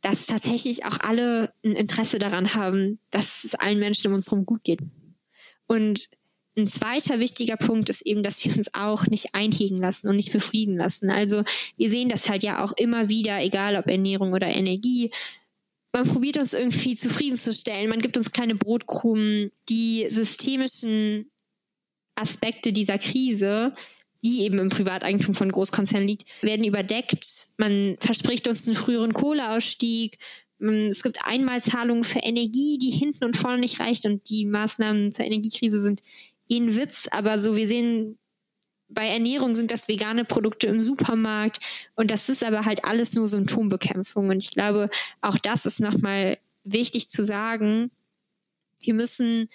dass tatsächlich auch alle ein Interesse daran haben, dass es allen Menschen um uns herum gut geht. Und ein zweiter wichtiger Punkt ist eben, dass wir uns auch nicht einhegen lassen und nicht befrieden lassen. Also wir sehen das halt ja auch immer wieder, egal ob Ernährung oder Energie. Man probiert uns irgendwie zufriedenzustellen. Man gibt uns kleine Brotkrumen. Die systemischen Aspekte dieser Krise, die eben im Privateigentum von Großkonzernen liegt, werden überdeckt. Man verspricht uns einen früheren Kohleausstieg. Es gibt Einmalzahlungen für Energie, die hinten und vorne nicht reicht und die Maßnahmen zur Energiekrise sind ein Witz, aber so wir sehen bei Ernährung sind das vegane Produkte im Supermarkt und das ist aber halt alles nur Symptombekämpfung und ich glaube, auch das ist nochmal wichtig zu sagen. Wir müssen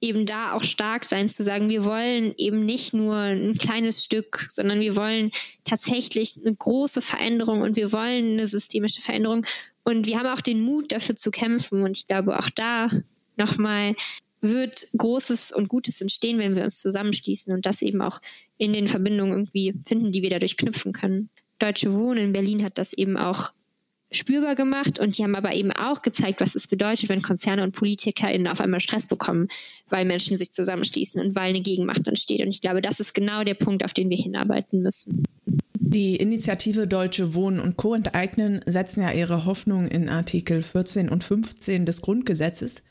eben da auch stark sein, zu sagen, wir wollen eben nicht nur ein kleines Stück, sondern wir wollen tatsächlich eine große Veränderung und wir wollen eine systemische Veränderung. Und wir haben auch den Mut, dafür zu kämpfen. Und ich glaube, auch da nochmal wird Großes und Gutes entstehen, wenn wir uns zusammenschließen und das eben auch in den Verbindungen irgendwie finden, die wir dadurch knüpfen können. Deutsche Wohnen in Berlin hat das eben auch spürbar gemacht und die haben aber eben auch gezeigt, was es bedeutet, wenn Konzerne und PolitikerInnen auf einmal Stress bekommen, weil Menschen sich zusammenschließen und weil eine Gegenmacht entsteht. Und ich glaube, das ist genau der Punkt, auf den wir hinarbeiten müssen. Die Initiative Deutsche Wohnen und Co. enteignen setzen ja ihre Hoffnung in Artikel 14 und 15 des Grundgesetzes.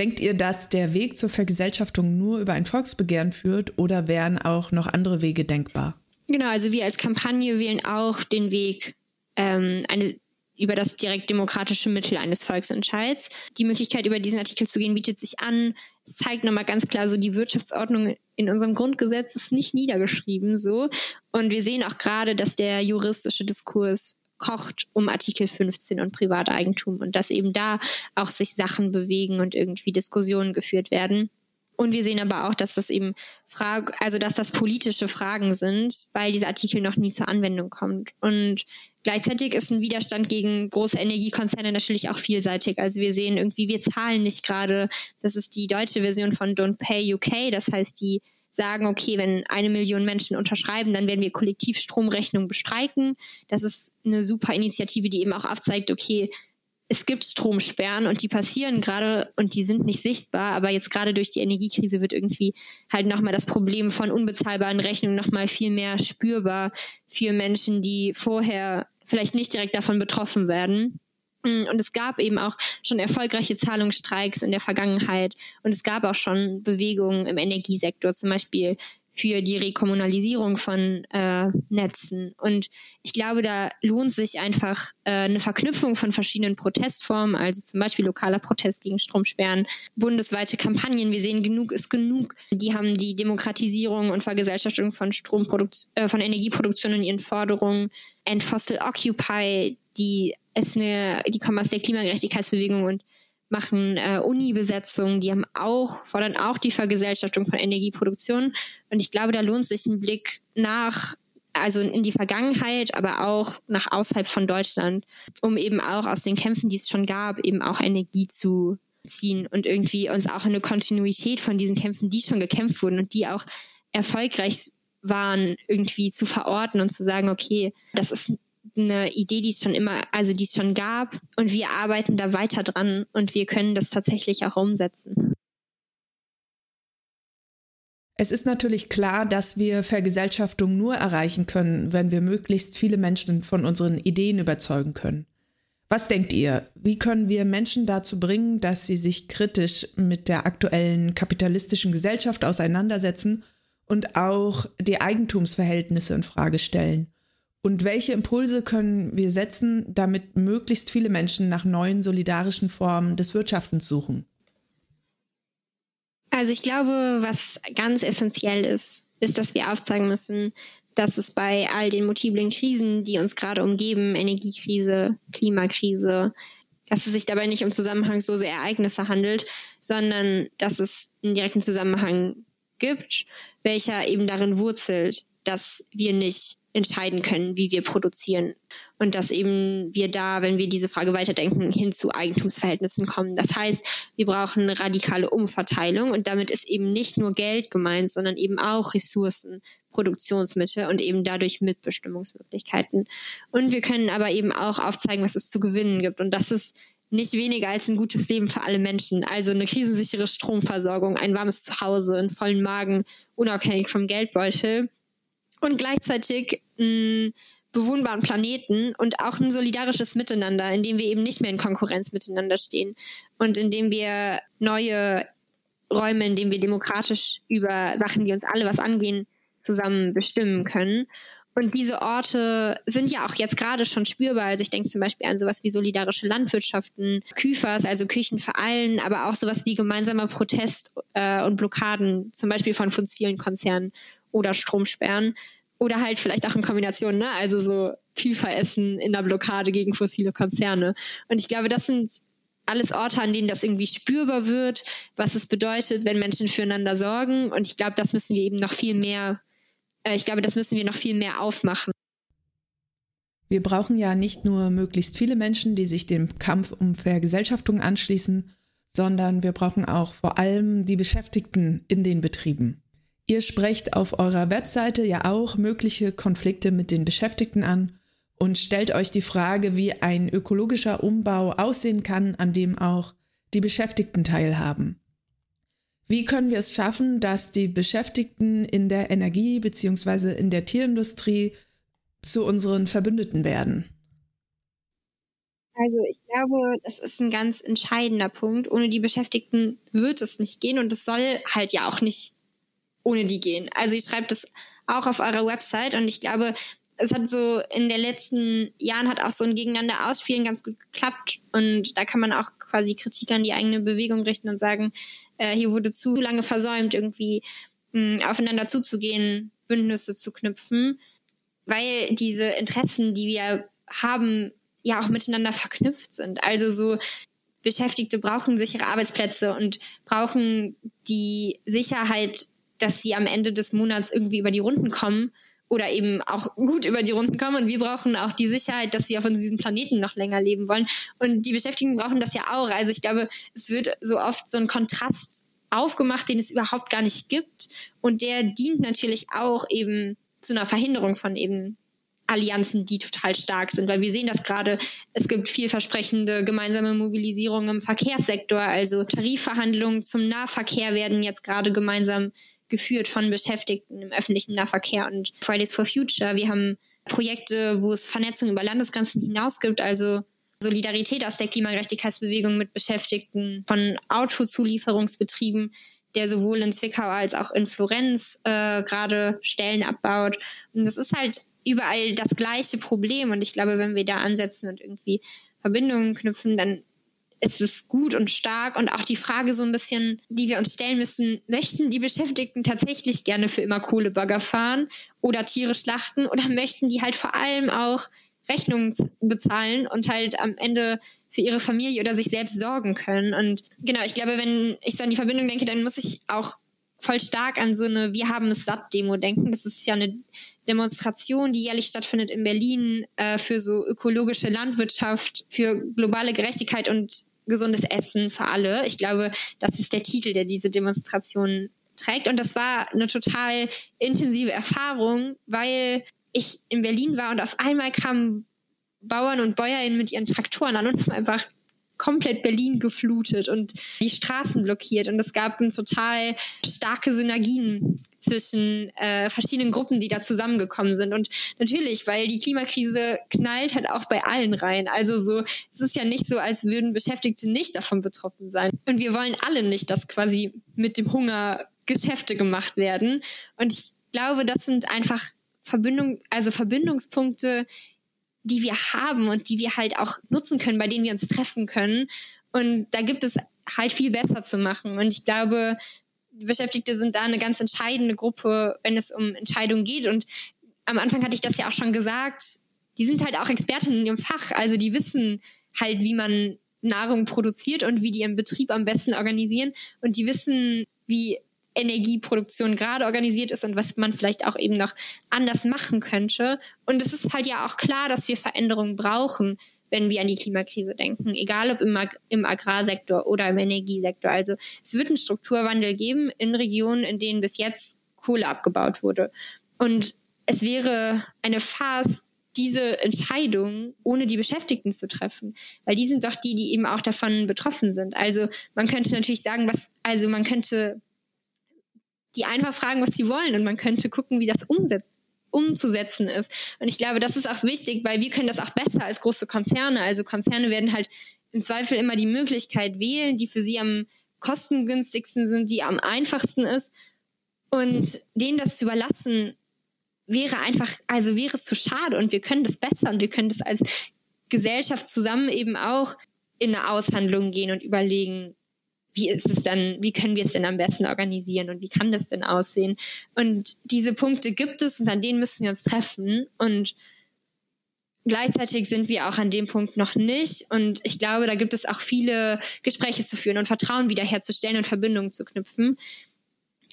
Denkt ihr, dass der Weg zur Vergesellschaftung nur über ein Volksbegehren führt oder wären auch noch andere Wege denkbar? Genau, also wir als Kampagne wählen auch den Weg ähm, eine, über das direkt demokratische Mittel eines Volksentscheids. Die Möglichkeit, über diesen Artikel zu gehen, bietet sich an. Es zeigt nochmal ganz klar, so die Wirtschaftsordnung in unserem Grundgesetz ist nicht niedergeschrieben so. Und wir sehen auch gerade, dass der juristische Diskurs kocht um Artikel 15 und Privateigentum und dass eben da auch sich Sachen bewegen und irgendwie Diskussionen geführt werden. Und wir sehen aber auch, dass das eben Frage, also dass das politische Fragen sind, weil dieser Artikel noch nie zur Anwendung kommt. Und gleichzeitig ist ein Widerstand gegen große Energiekonzerne natürlich auch vielseitig. Also wir sehen irgendwie, wir zahlen nicht gerade, das ist die deutsche Version von Don't Pay UK, das heißt, die sagen, okay, wenn eine Million Menschen unterschreiben, dann werden wir kollektiv Stromrechnung bestreiken. Das ist eine super Initiative, die eben auch aufzeigt, okay, es gibt Stromsperren und die passieren gerade und die sind nicht sichtbar, aber jetzt gerade durch die Energiekrise wird irgendwie halt nochmal das Problem von unbezahlbaren Rechnungen nochmal viel mehr spürbar für Menschen, die vorher vielleicht nicht direkt davon betroffen werden. Und es gab eben auch schon erfolgreiche Zahlungsstreiks in der Vergangenheit und es gab auch schon Bewegungen im Energiesektor, zum Beispiel für die Rekommunalisierung von äh, Netzen. Und ich glaube, da lohnt sich einfach äh, eine Verknüpfung von verschiedenen Protestformen, also zum Beispiel lokaler Protest gegen Stromsperren, bundesweite Kampagnen. Wir sehen, genug ist genug. Die haben die Demokratisierung und Vergesellschaftung von Stromprodukt äh, von Energieproduktion in ihren Forderungen. End Fossil Occupy, die ist eine, die kommen aus der Klimagerechtigkeitsbewegung und machen äh, Uni-Besetzungen, die haben auch, fordern auch die Vergesellschaftung von Energieproduktion. Und ich glaube, da lohnt sich ein Blick nach, also in die Vergangenheit, aber auch nach außerhalb von Deutschland, um eben auch aus den Kämpfen, die es schon gab, eben auch Energie zu ziehen und irgendwie uns auch eine Kontinuität von diesen Kämpfen, die schon gekämpft wurden und die auch erfolgreich waren, irgendwie zu verorten und zu sagen, okay, das ist eine Idee, die es schon immer, also die es schon gab und wir arbeiten da weiter dran und wir können das tatsächlich auch umsetzen. Es ist natürlich klar, dass wir Vergesellschaftung nur erreichen können, wenn wir möglichst viele Menschen von unseren Ideen überzeugen können. Was denkt ihr? Wie können wir Menschen dazu bringen, dass sie sich kritisch mit der aktuellen kapitalistischen Gesellschaft auseinandersetzen und auch die Eigentumsverhältnisse in Frage stellen? Und welche Impulse können wir setzen, damit möglichst viele Menschen nach neuen solidarischen Formen des Wirtschaftens suchen? Also ich glaube, was ganz essentiell ist, ist, dass wir aufzeigen müssen, dass es bei all den multiplen Krisen, die uns gerade umgeben, Energiekrise, Klimakrise, dass es sich dabei nicht um zusammenhangslose Ereignisse handelt, sondern dass es einen direkten Zusammenhang gibt, welcher eben darin wurzelt, dass wir nicht entscheiden können, wie wir produzieren. Und dass eben wir da, wenn wir diese Frage weiterdenken, hin zu Eigentumsverhältnissen kommen. Das heißt, wir brauchen eine radikale Umverteilung und damit ist eben nicht nur Geld gemeint, sondern eben auch Ressourcen, Produktionsmittel und eben dadurch Mitbestimmungsmöglichkeiten. Und wir können aber eben auch aufzeigen, was es zu gewinnen gibt. Und das ist nicht weniger als ein gutes Leben für alle Menschen. Also eine krisensichere Stromversorgung, ein warmes Zuhause, einen vollen Magen, unabhängig vom Geldbeutel und gleichzeitig einen bewohnbaren Planeten und auch ein solidarisches Miteinander, in dem wir eben nicht mehr in Konkurrenz miteinander stehen und in dem wir neue Räume, in denen wir demokratisch über Sachen, die uns alle was angehen, zusammen bestimmen können. Und diese Orte sind ja auch jetzt gerade schon spürbar. Also ich denke zum Beispiel an sowas wie solidarische Landwirtschaften, Küfers, also Küchen für allen, aber auch sowas wie gemeinsamer Protest äh, und Blockaden, zum Beispiel von fossilen Konzernen oder Stromsperren. Oder halt vielleicht auch in Kombination, ne? Also so Küferessen in der Blockade gegen fossile Konzerne. Und ich glaube, das sind alles Orte, an denen das irgendwie spürbar wird, was es bedeutet, wenn Menschen füreinander sorgen. Und ich glaube, das müssen wir eben noch viel mehr, ich glaube, das müssen wir noch viel mehr aufmachen. Wir brauchen ja nicht nur möglichst viele Menschen, die sich dem Kampf um Vergesellschaftung anschließen, sondern wir brauchen auch vor allem die Beschäftigten in den Betrieben. Ihr sprecht auf eurer Webseite ja auch mögliche Konflikte mit den Beschäftigten an und stellt euch die Frage, wie ein ökologischer Umbau aussehen kann, an dem auch die Beschäftigten teilhaben. Wie können wir es schaffen, dass die Beschäftigten in der Energie bzw. in der Tierindustrie zu unseren Verbündeten werden? Also ich glaube, das ist ein ganz entscheidender Punkt. Ohne die Beschäftigten wird es nicht gehen und es soll halt ja auch nicht ohne die gehen. Also ihr schreibt es auch auf eurer Website und ich glaube, es hat so in den letzten Jahren hat auch so ein Gegeneinander ausspielen ganz gut geklappt. Und da kann man auch quasi Kritik an die eigene Bewegung richten und sagen, äh, hier wurde zu lange versäumt, irgendwie mh, hm, aufeinander zuzugehen, Bündnisse zu knüpfen, weil diese Interessen, die wir haben, ja auch miteinander verknüpft sind. Also so Beschäftigte brauchen sichere Arbeitsplätze und brauchen die Sicherheit dass sie am Ende des Monats irgendwie über die Runden kommen oder eben auch gut über die Runden kommen. Und wir brauchen auch die Sicherheit, dass sie auf diesem Planeten noch länger leben wollen. Und die Beschäftigten brauchen das ja auch. Also ich glaube, es wird so oft so ein Kontrast aufgemacht, den es überhaupt gar nicht gibt. Und der dient natürlich auch eben zu einer Verhinderung von eben Allianzen, die total stark sind, weil wir sehen das gerade, es gibt vielversprechende gemeinsame Mobilisierung im Verkehrssektor, also Tarifverhandlungen zum Nahverkehr werden jetzt gerade gemeinsam geführt von Beschäftigten im öffentlichen Nahverkehr und Fridays for Future. Wir haben Projekte, wo es Vernetzung über Landesgrenzen hinaus gibt, also Solidarität aus der Klimagerechtigkeitsbewegung mit Beschäftigten von Autozulieferungsbetrieben, der sowohl in Zwickau als auch in Florenz äh, gerade Stellen abbaut. Und das ist halt überall das gleiche Problem. Und ich glaube, wenn wir da ansetzen und irgendwie Verbindungen knüpfen, dann ist es gut und stark und auch die Frage so ein bisschen, die wir uns stellen müssen, möchten die Beschäftigten tatsächlich gerne für immer Kohlebagger fahren oder Tiere schlachten oder möchten die halt vor allem auch Rechnungen bezahlen und halt am Ende für ihre Familie oder sich selbst sorgen können. Und genau, ich glaube, wenn ich so an die Verbindung denke, dann muss ich auch voll stark an so eine Wir haben es satt Demo denken. Das ist ja eine Demonstration, die jährlich stattfindet in Berlin äh, für so ökologische Landwirtschaft, für globale Gerechtigkeit und gesundes Essen für alle. Ich glaube, das ist der Titel, der diese Demonstration trägt. Und das war eine total intensive Erfahrung, weil ich in Berlin war und auf einmal kamen Bauern und Bäuerinnen mit ihren Traktoren an und haben einfach komplett Berlin geflutet und die Straßen blockiert. Und es gab total starke Synergien zwischen äh, verschiedenen Gruppen, die da zusammengekommen sind. Und natürlich, weil die Klimakrise knallt halt auch bei allen rein. Also so, es ist ja nicht so, als würden Beschäftigte nicht davon betroffen sein. Und wir wollen alle nicht, dass quasi mit dem Hunger Geschäfte gemacht werden. Und ich glaube, das sind einfach Verbindung, also Verbindungspunkte, die wir haben und die wir halt auch nutzen können, bei denen wir uns treffen können. Und da gibt es halt viel besser zu machen. Und ich glaube, Beschäftigte sind da eine ganz entscheidende Gruppe, wenn es um Entscheidungen geht. Und am Anfang hatte ich das ja auch schon gesagt, die sind halt auch Expertinnen in ihrem Fach. Also die wissen halt, wie man Nahrung produziert und wie die ihren Betrieb am besten organisieren. Und die wissen, wie Energieproduktion gerade organisiert ist und was man vielleicht auch eben noch anders machen könnte. Und es ist halt ja auch klar, dass wir Veränderungen brauchen, wenn wir an die Klimakrise denken, egal ob im, im Agrarsektor oder im Energiesektor. Also es wird einen Strukturwandel geben in Regionen, in denen bis jetzt Kohle abgebaut wurde. Und es wäre eine Farce, diese Entscheidung ohne die Beschäftigten zu treffen, weil die sind doch die, die eben auch davon betroffen sind. Also man könnte natürlich sagen, was, also man könnte die einfach fragen, was sie wollen und man könnte gucken, wie das umsetzt umzusetzen ist. Und ich glaube, das ist auch wichtig, weil wir können das auch besser als große Konzerne. Also Konzerne werden halt im Zweifel immer die Möglichkeit wählen, die für sie am kostengünstigsten sind, die am einfachsten ist. Und denen das zu überlassen, wäre einfach, also wäre es zu schade und wir können das besser und wir können das als Gesellschaft zusammen eben auch in eine Aushandlung gehen und überlegen, wie ist es dann, wie können wir es denn am besten organisieren und wie kann das denn aussehen? Und diese Punkte gibt es und an denen müssen wir uns treffen und Gleichzeitig sind wir auch an dem Punkt noch nicht. Und ich glaube, da gibt es auch viele Gespräche zu führen und Vertrauen wiederherzustellen und Verbindungen zu knüpfen.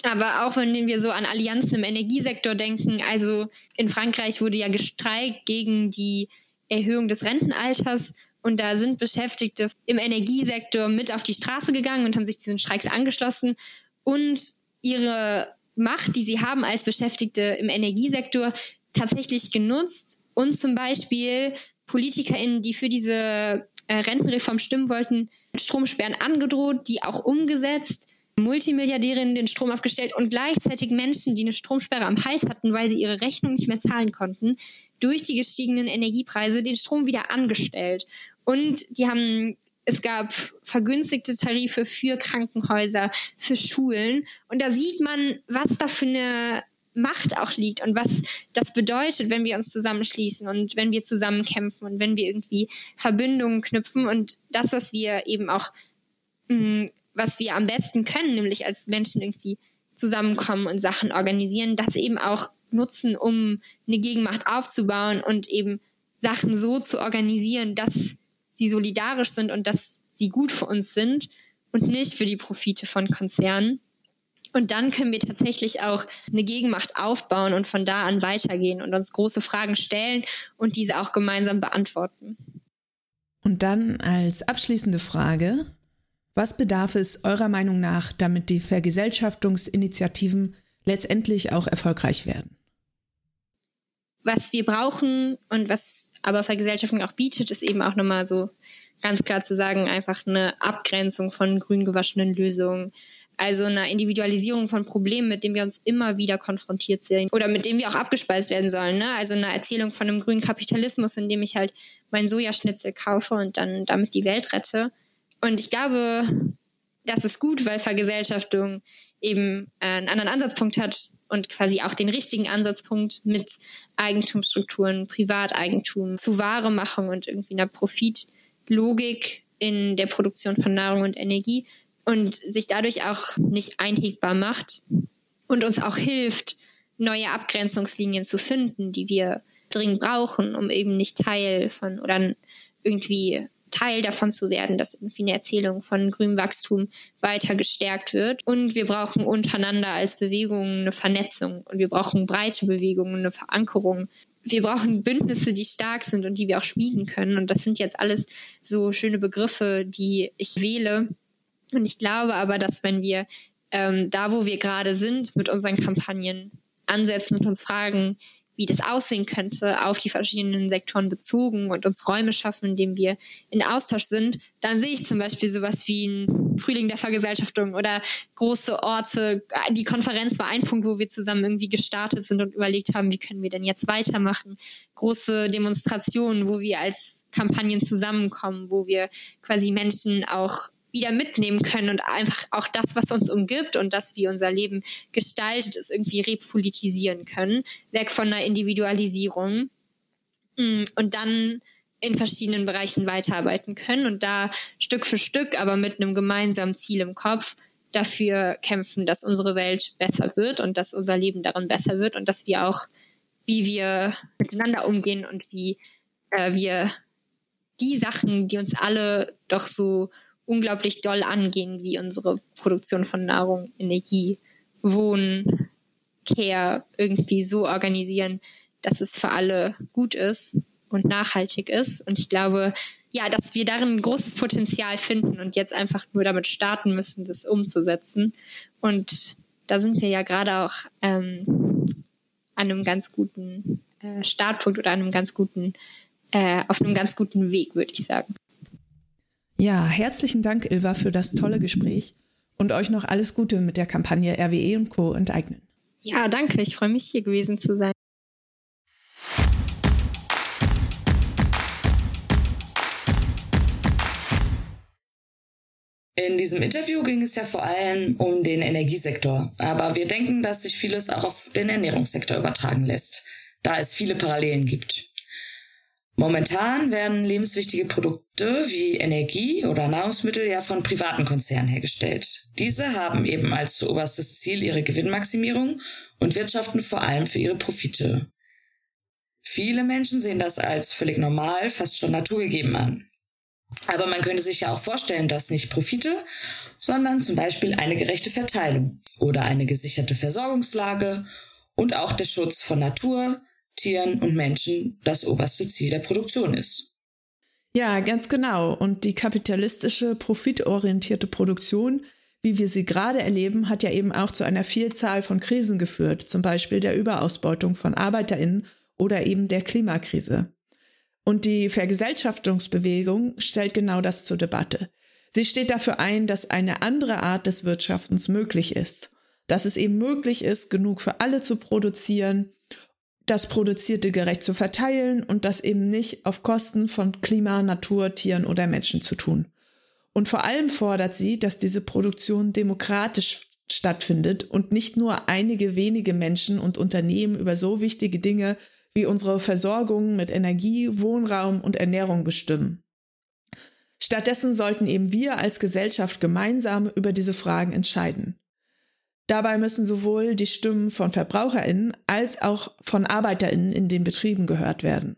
Aber auch wenn wir so an Allianzen im Energiesektor denken, also in Frankreich wurde ja gestreikt gegen die Erhöhung des Rentenalters und da sind Beschäftigte im Energiesektor mit auf die Straße gegangen und haben sich diesen Streiks angeschlossen und ihre Macht, die sie haben als Beschäftigte im Energiesektor, tatsächlich genutzt und zum Beispiel PolitikerInnen, die für diese äh, Rentenreform stimmen wollten, Stromsperren angedroht, die auch umgesetzt. Multimilliardärinnen den Strom abgestellt und gleichzeitig Menschen, die eine Stromsperre am Hals hatten, weil sie ihre Rechnung nicht mehr zahlen konnten, durch die gestiegenen Energiepreise den Strom wieder angestellt. Und die haben es gab vergünstigte Tarife für Krankenhäuser, für Schulen. Und da sieht man, was da für eine Macht auch liegt und was das bedeutet, wenn wir uns zusammenschließen und wenn wir zusammenkämpfen und wenn wir irgendwie Verbindungen knüpfen und das, was wir eben auch mh, mm, was wir am besten können, nämlich als Menschen irgendwie zusammenkommen und Sachen organisieren, das eben auch nutzen, um eine Gegenmacht aufzubauen und eben Sachen so zu organisieren, dass sie solidarisch sind und dass sie gut für uns sind und nicht für die Profite von Konzernen. Und dann können wir tatsächlich auch eine Gegenmacht aufbauen und von da an weitergehen und uns große Fragen stellen und diese auch gemeinsam beantworten. Und dann als abschließende Frage, was bedarf es eurer Meinung nach, damit die Vergesellschaftungsinitiativen letztendlich auch erfolgreich werden? Was wir brauchen und was aber Vergesellschaftung auch bietet, ist eben auch nochmal so ganz klar zu sagen, einfach eine Abgrenzung von grün gewaschenen Lösungen. Also eine Individualisierung von Problemen, mit denen wir uns immer wieder konfrontiert sehen oder mit denen wir auch abgespeist werden sollen. Ne? Also eine Erzählung von einem grünen Kapitalismus, in dem ich halt mein Sojaschnitzel kaufe und dann damit die Welt rette. Und ich glaube, das ist gut, weil Vergesellschaftung eben äh, einen anderen Ansatzpunkt hat und quasi auch den richtigen Ansatzpunkt mit Eigentumsstrukturen, Privateigentum zu Waremachung und irgendwie einer Profitlogik in der Produktion von Nahrung und Energie und sich dadurch auch nicht einhegbar macht und uns auch hilft, neue Abgrenzungslinien zu finden, die wir dringend brauchen, um eben nicht Teil von oder irgendwie Teil davon zu werden, dass irgendwie eine Erzählung von grünem Wachstum weiter gestärkt wird. Und wir brauchen untereinander als Bewegung eine Vernetzung und wir brauchen breite Bewegungen, eine Verankerung. Wir brauchen Bündnisse, die stark sind und die wir auch schmieden können. Und das sind jetzt alles so schöne Begriffe, die ich wähle. Und ich glaube aber, dass wenn wir ähm, da, wo wir gerade sind, mit unseren Kampagnen ansetzen und uns fragen, wie das aussehen könnte, auf die verschiedenen Sektoren bezogen und uns Räume schaffen, in denen wir in Austausch sind, dann sehe ich zum Beispiel sowas wie ein Frühling der Vergesellschaftung oder große Orte. Die Konferenz war ein Punkt, wo wir zusammen irgendwie gestartet sind und überlegt haben, wie können wir denn jetzt weitermachen. Große Demonstrationen, wo wir als Kampagnen zusammenkommen, wo wir quasi Menschen auch wieder mitnehmen können und einfach auch das, was uns umgibt und das, wie unser Leben gestaltet ist, irgendwie repolitisieren können, weg von einer Individualisierung mm, und dann in verschiedenen Bereichen weiterarbeiten können und da Stück für Stück, aber mit einem gemeinsamen Ziel im Kopf, dafür kämpfen, dass unsere Welt besser wird und dass unser Leben darin besser wird und dass wir auch, wie wir miteinander umgehen und wie äh, wir die Sachen, die uns alle doch so unglaublich doll angehen, wie unsere Produktion von Nahrung, Energie, Wohnen, Care irgendwie so organisieren, dass es für alle gut ist und nachhaltig ist. Und ich glaube, ja, dass wir darin ein großes Potenzial finden und jetzt einfach nur damit starten müssen, das umzusetzen. Und da sind wir ja gerade auch ähm, an einem ganz guten äh, Startpunkt oder an einem ganz guten, äh, auf einem ganz guten Weg, würde ich sagen. Ja, herzlichen Dank, Ilva, für das tolle Gespräch und euch noch alles Gute mit der Kampagne RWE und Co. enteignen. Ja, danke. Ich freue mich, hier gewesen zu sein. In diesem Interview ging es ja vor allem um den Energiesektor, aber wir denken, dass sich vieles auch auf den Ernährungssektor übertragen lässt, da es viele Parallelen gibt. Momentan werden lebenswichtige Produkte wie Energie oder Nahrungsmittel ja von privaten Konzernen hergestellt. Diese haben eben als oberstes Ziel ihre Gewinnmaximierung und wirtschaften vor allem für ihre Profite. Viele Menschen sehen das als völlig normal, fast schon naturgegeben an. Aber man könnte sich ja auch vorstellen, dass nicht Profite, sondern zum Beispiel eine gerechte Verteilung oder eine gesicherte Versorgungslage und auch der Schutz von Natur, Tieren und Menschen das oberste Ziel der Produktion ist. Ja, ganz genau. Und die kapitalistische, profitorientierte Produktion, wie wir sie gerade erleben, hat ja eben auch zu einer Vielzahl von Krisen geführt, zum Beispiel der Überausbeutung von Arbeiterinnen oder eben der Klimakrise. Und die Vergesellschaftungsbewegung stellt genau das zur Debatte. Sie steht dafür ein, dass eine andere Art des Wirtschaftens möglich ist, dass es eben möglich ist, genug für alle zu produzieren, das Produzierte gerecht zu verteilen und das eben nicht auf Kosten von Klima, Natur, Tieren oder Menschen zu tun. Und vor allem fordert sie, dass diese Produktion demokratisch stattfindet und nicht nur einige wenige Menschen und Unternehmen über so wichtige Dinge wie unsere Versorgung mit Energie, Wohnraum und Ernährung bestimmen. Stattdessen sollten eben wir als Gesellschaft gemeinsam über diese Fragen entscheiden. Dabei müssen sowohl die Stimmen von Verbraucherinnen als auch von Arbeiterinnen in den Betrieben gehört werden.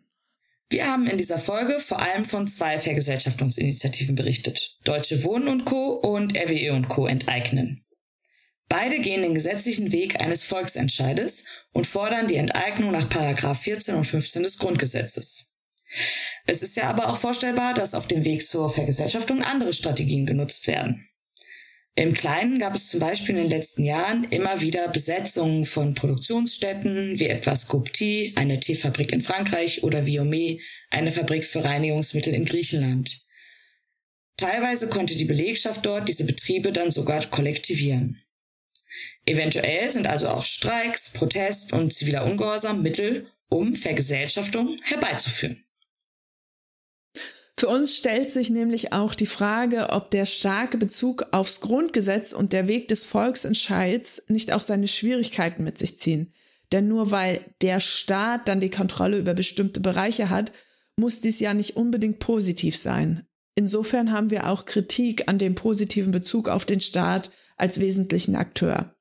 Wir haben in dieser Folge vor allem von zwei Vergesellschaftungsinitiativen berichtet. Deutsche Wohnen und Co. und RWE und Co. enteignen. Beide gehen den gesetzlichen Weg eines Volksentscheides und fordern die Enteignung nach 14 und 15 des Grundgesetzes. Es ist ja aber auch vorstellbar, dass auf dem Weg zur Vergesellschaftung andere Strategien genutzt werden. Im Kleinen gab es zum Beispiel in den letzten Jahren immer wieder Besetzungen von Produktionsstätten, wie etwa Scopti, eine Teefabrik in Frankreich, oder Viome, eine Fabrik für Reinigungsmittel in Griechenland. Teilweise konnte die Belegschaft dort diese Betriebe dann sogar kollektivieren. Eventuell sind also auch Streiks, Protest und ziviler Ungehorsam Mittel, um Vergesellschaftung herbeizuführen. Für uns stellt sich nämlich auch die Frage, ob der starke Bezug aufs Grundgesetz und der Weg des Volksentscheids nicht auch seine Schwierigkeiten mit sich ziehen. Denn nur weil der Staat dann die Kontrolle über bestimmte Bereiche hat, muss dies ja nicht unbedingt positiv sein. Insofern haben wir auch Kritik an dem positiven Bezug auf den Staat als wesentlichen Akteur.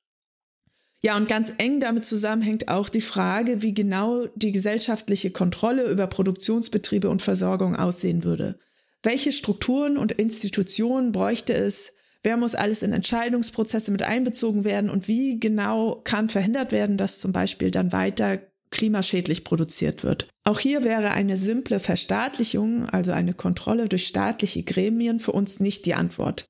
Ja, und ganz eng damit zusammenhängt auch die Frage, wie genau die gesellschaftliche Kontrolle über Produktionsbetriebe und Versorgung aussehen würde. Welche Strukturen und Institutionen bräuchte es? Wer muss alles in Entscheidungsprozesse mit einbezogen werden? Und wie genau kann verhindert werden, dass zum Beispiel dann weiter klimaschädlich produziert wird? Auch hier wäre eine simple Verstaatlichung, also eine Kontrolle durch staatliche Gremien, für uns nicht die Antwort.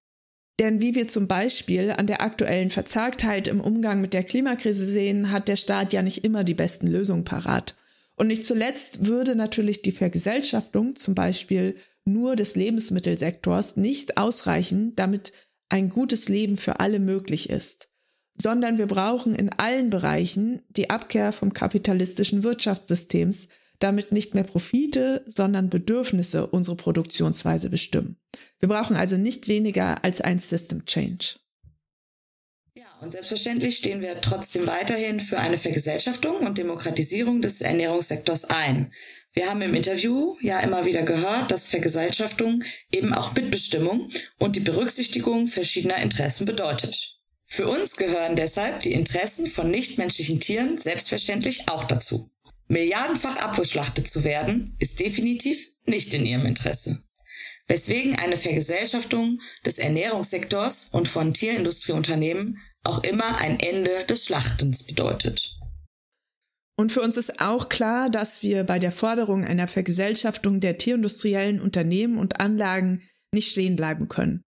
Denn wie wir zum Beispiel an der aktuellen Verzagtheit im Umgang mit der Klimakrise sehen, hat der Staat ja nicht immer die besten Lösungen parat. Und nicht zuletzt würde natürlich die Vergesellschaftung zum Beispiel nur des Lebensmittelsektors nicht ausreichen, damit ein gutes Leben für alle möglich ist, sondern wir brauchen in allen Bereichen die Abkehr vom kapitalistischen Wirtschaftssystems, damit nicht mehr Profite, sondern Bedürfnisse unsere Produktionsweise bestimmen. Wir brauchen also nicht weniger als ein System Change. Ja, Und selbstverständlich stehen wir trotzdem weiterhin für eine Vergesellschaftung und Demokratisierung des Ernährungssektors ein. Wir haben im Interview ja immer wieder gehört, dass Vergesellschaftung eben auch Mitbestimmung und die Berücksichtigung verschiedener Interessen bedeutet. Für uns gehören deshalb die Interessen von nichtmenschlichen Tieren selbstverständlich auch dazu. Milliardenfach abgeschlachtet zu werden, ist definitiv nicht in ihrem Interesse. Weswegen eine Vergesellschaftung des Ernährungssektors und von Tierindustrieunternehmen auch immer ein Ende des Schlachtens bedeutet. Und für uns ist auch klar, dass wir bei der Forderung einer Vergesellschaftung der tierindustriellen Unternehmen und Anlagen nicht stehen bleiben können.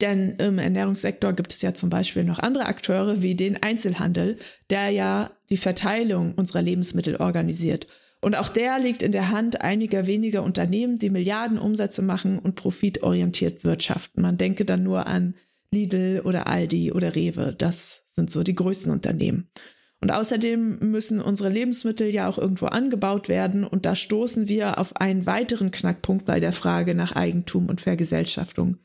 Denn im Ernährungssektor gibt es ja zum Beispiel noch andere Akteure wie den Einzelhandel, der ja die Verteilung unserer Lebensmittel organisiert. Und auch der liegt in der Hand einiger weniger Unternehmen, die Milliarden Umsätze machen und profitorientiert wirtschaften. Man denke dann nur an Lidl oder Aldi oder Rewe. Das sind so die größten Unternehmen. Und außerdem müssen unsere Lebensmittel ja auch irgendwo angebaut werden und da stoßen wir auf einen weiteren Knackpunkt bei der Frage nach Eigentum und Vergesellschaftung.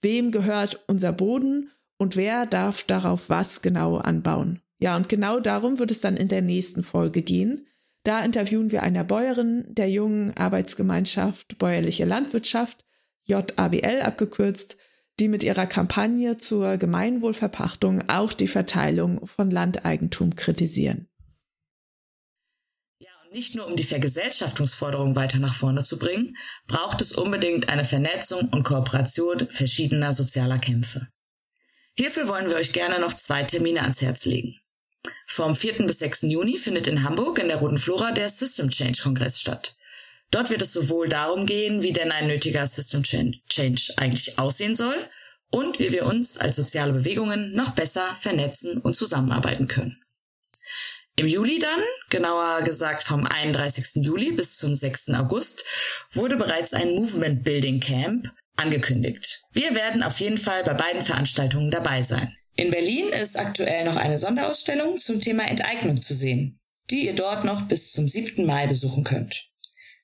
Wem gehört unser Boden und wer darf darauf was genau anbauen? Ja, und genau darum wird es dann in der nächsten Folge gehen. Da interviewen wir eine Bäuerin der jungen Arbeitsgemeinschaft Bäuerliche Landwirtschaft, JABL abgekürzt, die mit ihrer Kampagne zur Gemeinwohlverpachtung auch die Verteilung von Landeigentum kritisieren. Ja, und nicht nur um die Vergesellschaftungsforderung weiter nach vorne zu bringen, braucht es unbedingt eine Vernetzung und Kooperation verschiedener sozialer Kämpfe. Hierfür wollen wir euch gerne noch zwei Termine ans Herz legen. Vom 4. bis 6. Juni findet in Hamburg in der Roten Flora der System Change Kongress statt. Dort wird es sowohl darum gehen, wie denn ein nötiger System Change eigentlich aussehen soll und wie wir uns als soziale Bewegungen noch besser vernetzen und zusammenarbeiten können. Im Juli dann, genauer gesagt vom 31. Juli bis zum 6. August, wurde bereits ein Movement Building Camp angekündigt. Wir werden auf jeden Fall bei beiden Veranstaltungen dabei sein. In Berlin ist aktuell noch eine Sonderausstellung zum Thema Enteignung zu sehen, die ihr dort noch bis zum 7. Mai besuchen könnt.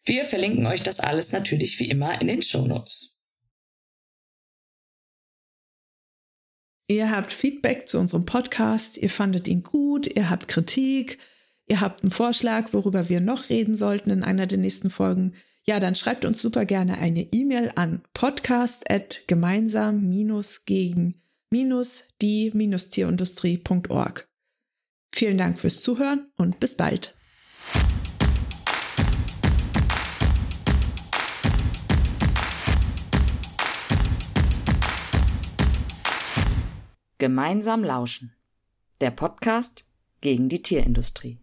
Wir verlinken euch das alles natürlich wie immer in den Show Notes. Ihr habt Feedback zu unserem Podcast, ihr fandet ihn gut, ihr habt Kritik, ihr habt einen Vorschlag, worüber wir noch reden sollten in einer der nächsten Folgen. Ja, dann schreibt uns super gerne eine E-Mail an podcast@gemeinsam-gegen-die-tierindustrie.org. Vielen Dank fürs Zuhören und bis bald. Gemeinsam lauschen. Der Podcast gegen die Tierindustrie.